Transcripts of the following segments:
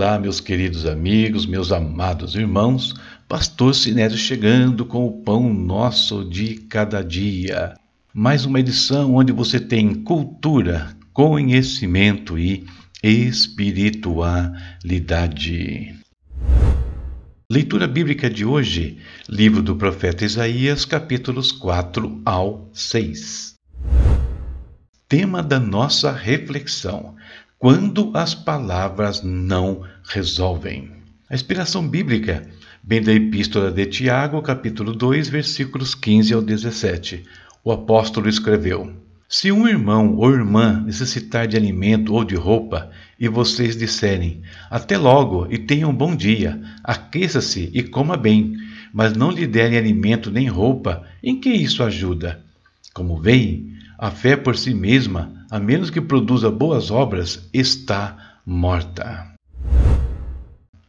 Olá, meus queridos amigos, meus amados irmãos, Pastor Sinésio chegando com o pão nosso de cada dia. Mais uma edição onde você tem cultura, conhecimento e espiritualidade. Leitura bíblica de hoje, livro do profeta Isaías, capítulos 4 ao 6. Tema da nossa reflexão: quando as palavras não resolvem. A inspiração bíblica vem da Epístola de Tiago, capítulo 2, versículos 15 ao 17. O apóstolo escreveu: Se um irmão ou irmã necessitar de alimento ou de roupa, e vocês disserem: Até logo e tenha um bom dia, aqueça-se e coma bem, mas não lhe derem alimento nem roupa, em que isso ajuda? Como veem, a fé por si mesma a menos que produza boas obras, está morta.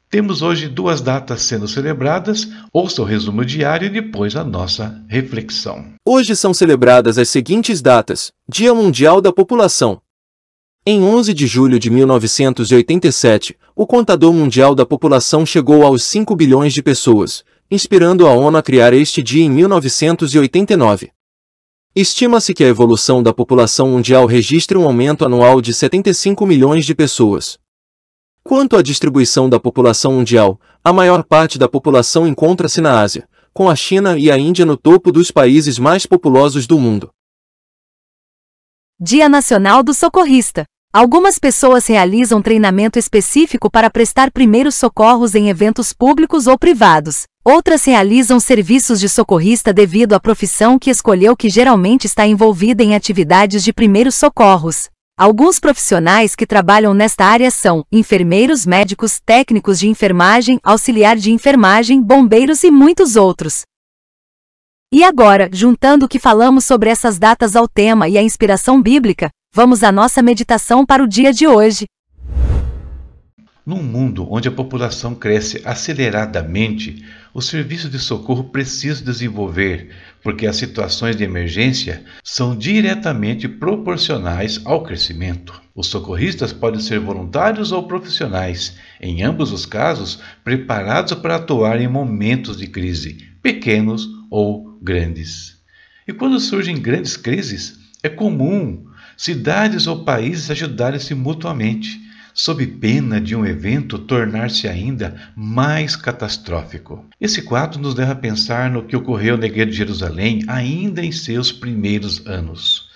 Temos hoje duas datas sendo celebradas. Ouça o resumo diário e depois a nossa reflexão. Hoje são celebradas as seguintes datas: Dia Mundial da População. Em 11 de julho de 1987, o contador mundial da população chegou aos 5 bilhões de pessoas, inspirando a ONU a criar este dia em 1989. Estima-se que a evolução da população mundial registre um aumento anual de 75 milhões de pessoas. Quanto à distribuição da população mundial, a maior parte da população encontra-se na Ásia, com a China e a Índia no topo dos países mais populosos do mundo. Dia Nacional do Socorrista. Algumas pessoas realizam treinamento específico para prestar primeiros socorros em eventos públicos ou privados. Outras realizam serviços de socorrista devido à profissão que escolheu que geralmente está envolvida em atividades de primeiros socorros. Alguns profissionais que trabalham nesta área são enfermeiros, médicos, técnicos de enfermagem, auxiliar de enfermagem, bombeiros e muitos outros. E agora, juntando o que falamos sobre essas datas ao tema e a inspiração bíblica, vamos à nossa meditação para o dia de hoje. Num mundo onde a população cresce aceleradamente, o serviço de socorro precisa desenvolver, porque as situações de emergência são diretamente proporcionais ao crescimento. Os socorristas podem ser voluntários ou profissionais, em ambos os casos, preparados para atuar em momentos de crise, pequenos ou grandes. E quando surgem grandes crises, é comum cidades ou países ajudarem-se mutuamente sob pena de um evento tornar-se ainda mais catastrófico. Esse quadro nos leva a pensar no que ocorreu na Igreja de Jerusalém ainda em seus primeiros anos.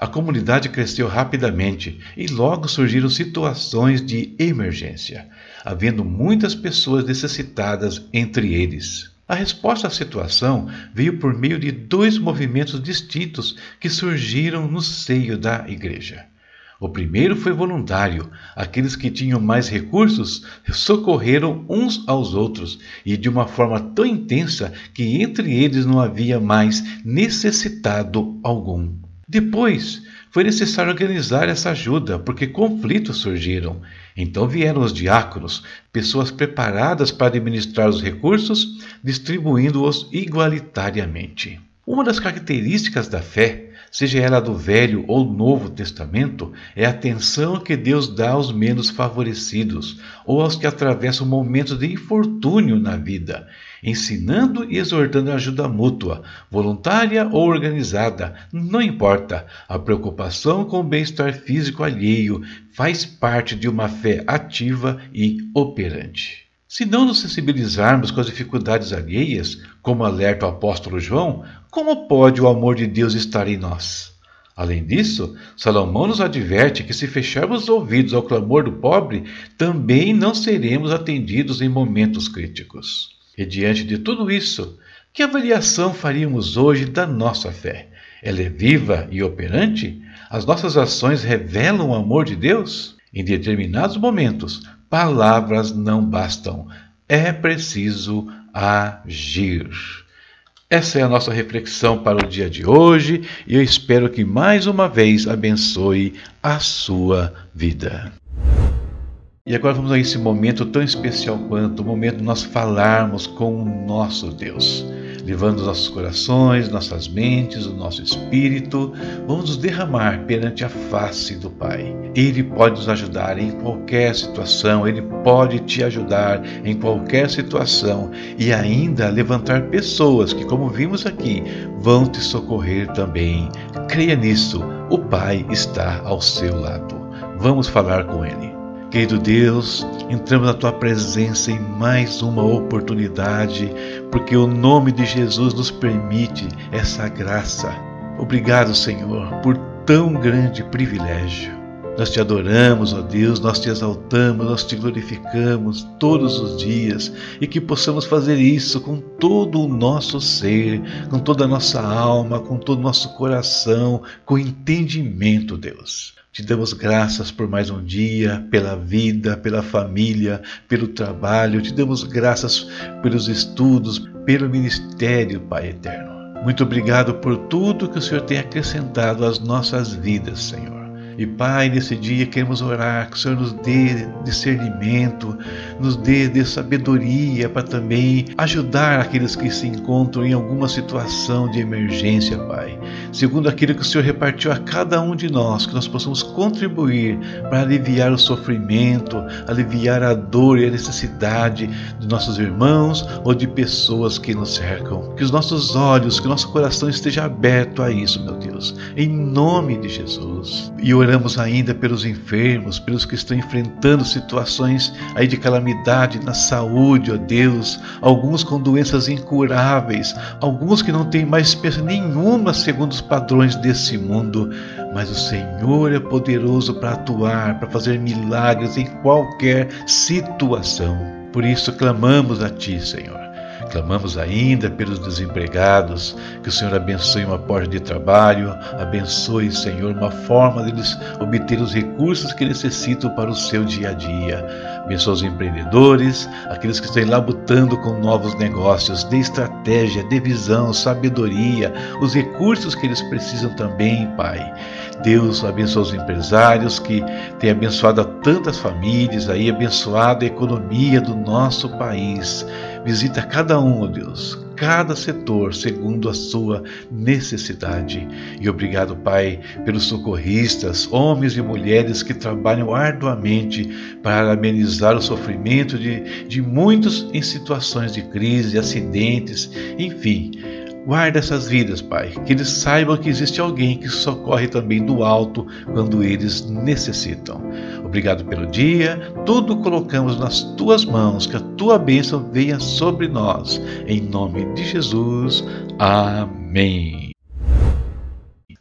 A comunidade cresceu rapidamente e logo surgiram situações de emergência, havendo muitas pessoas necessitadas entre eles. A resposta à situação veio por meio de dois movimentos distintos que surgiram no seio da igreja. O primeiro foi voluntário. Aqueles que tinham mais recursos socorreram uns aos outros e de uma forma tão intensa que entre eles não havia mais necessitado algum. Depois, foi necessário organizar essa ajuda, porque conflitos surgiram. Então vieram os diáconos, pessoas preparadas para administrar os recursos, distribuindo-os igualitariamente. Uma das características da fé seja ela do Velho ou Novo Testamento, é a atenção que Deus dá aos menos favorecidos ou aos que atravessam momentos de infortúnio na vida, ensinando e exortando ajuda mútua, voluntária ou organizada, não importa. A preocupação com o bem-estar físico alheio faz parte de uma fé ativa e operante. Se não nos sensibilizarmos com as dificuldades alheias, como alerta o apóstolo João, como pode o amor de Deus estar em nós? Além disso, Salomão nos adverte que se fecharmos os ouvidos ao clamor do pobre, também não seremos atendidos em momentos críticos. E diante de tudo isso, que avaliação faríamos hoje da nossa fé? Ela é viva e operante? As nossas ações revelam o amor de Deus? Em determinados momentos, palavras não bastam, é preciso agir. Essa é a nossa reflexão para o dia de hoje e eu espero que mais uma vez abençoe a sua vida. E agora vamos a esse momento tão especial quanto o momento de nós falarmos com o nosso Deus. levando os nossos corações, nossas mentes, o nosso espírito, vamos nos derramar perante a face do Pai. Ele pode nos ajudar em qualquer situação, ele pode te ajudar em qualquer situação e ainda levantar pessoas que, como vimos aqui, vão te socorrer também. Creia nisso, o Pai está ao seu lado. Vamos falar com Ele. Querido Deus, entramos na tua presença em mais uma oportunidade, porque o nome de Jesus nos permite essa graça. Obrigado, Senhor, por tão grande privilégio. Nós te adoramos, ó Deus, nós te exaltamos, nós te glorificamos todos os dias e que possamos fazer isso com todo o nosso ser, com toda a nossa alma, com todo o nosso coração, com entendimento, Deus. Te damos graças por mais um dia, pela vida, pela família, pelo trabalho. Te damos graças pelos estudos, pelo ministério, Pai eterno. Muito obrigado por tudo que o Senhor tem acrescentado às nossas vidas, Senhor. E Pai, nesse dia queremos orar que o Senhor nos dê discernimento, nos dê, sabedoria para também ajudar aqueles que se encontram em alguma situação de emergência, Pai. Segundo aquilo que o Senhor repartiu a cada um de nós, que nós possamos contribuir para aliviar o sofrimento, aliviar a dor e a necessidade de nossos irmãos ou de pessoas que nos cercam. Que os nossos olhos, que o nosso coração esteja aberto a isso, meu Deus. Em nome de Jesus. E oramos ainda pelos enfermos, pelos que estão enfrentando situações aí de calamidade na saúde, ó Deus, alguns com doenças incuráveis, alguns que não têm mais esperança nenhuma segundo os padrões desse mundo, mas o Senhor é poderoso para atuar, para fazer milagres em qualquer situação. Por isso clamamos a Ti, Senhor. Clamamos ainda pelos desempregados, que o Senhor abençoe uma porta de trabalho, abençoe, Senhor, uma forma deles obter os recursos que necessitam para o seu dia a dia. Abençoe os empreendedores, aqueles que estão lá lutando com novos negócios, de estratégia, de visão, sabedoria, os recursos que eles precisam também, Pai. Deus abençoe os empresários que têm abençoado tantas famílias aí, abençoado a economia do nosso país. Visita cada um, ó Deus, cada setor segundo a sua necessidade. E obrigado, Pai, pelos socorristas, homens e mulheres que trabalham arduamente para amenizar o sofrimento de, de muitos em situações de crise, acidentes, enfim Guarda essas vidas, Pai, que eles saibam que existe alguém que socorre também do alto quando eles necessitam. Obrigado pelo dia, tudo colocamos nas tuas mãos, que a tua bênção venha sobre nós. Em nome de Jesus, amém.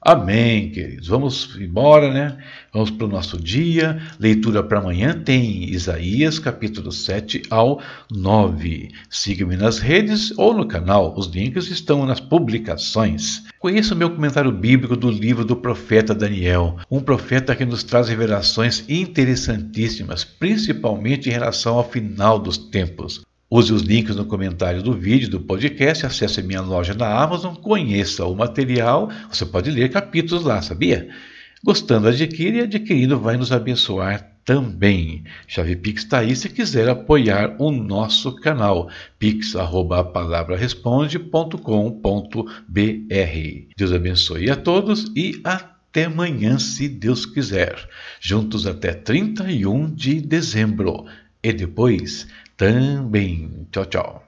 Amém, queridos. Vamos embora, né? Vamos para o nosso dia. Leitura para amanhã tem Isaías, capítulo 7 ao 9. Siga-me nas redes ou no canal. Os links estão nas publicações. Conheça o meu comentário bíblico do livro do profeta Daniel, um profeta que nos traz revelações interessantíssimas, principalmente em relação ao final dos tempos. Use os links no comentário do vídeo do podcast, acesse minha loja na Amazon, conheça o material, você pode ler capítulos lá, sabia? Gostando, adquire e adquirindo vai nos abençoar também. Chave Pix está aí se quiser apoiar o nosso canal. pix@palavraresponde.com.br. Deus abençoe a todos e até amanhã, se Deus quiser. Juntos até 31 de dezembro. E depois também. Tchau, tchau.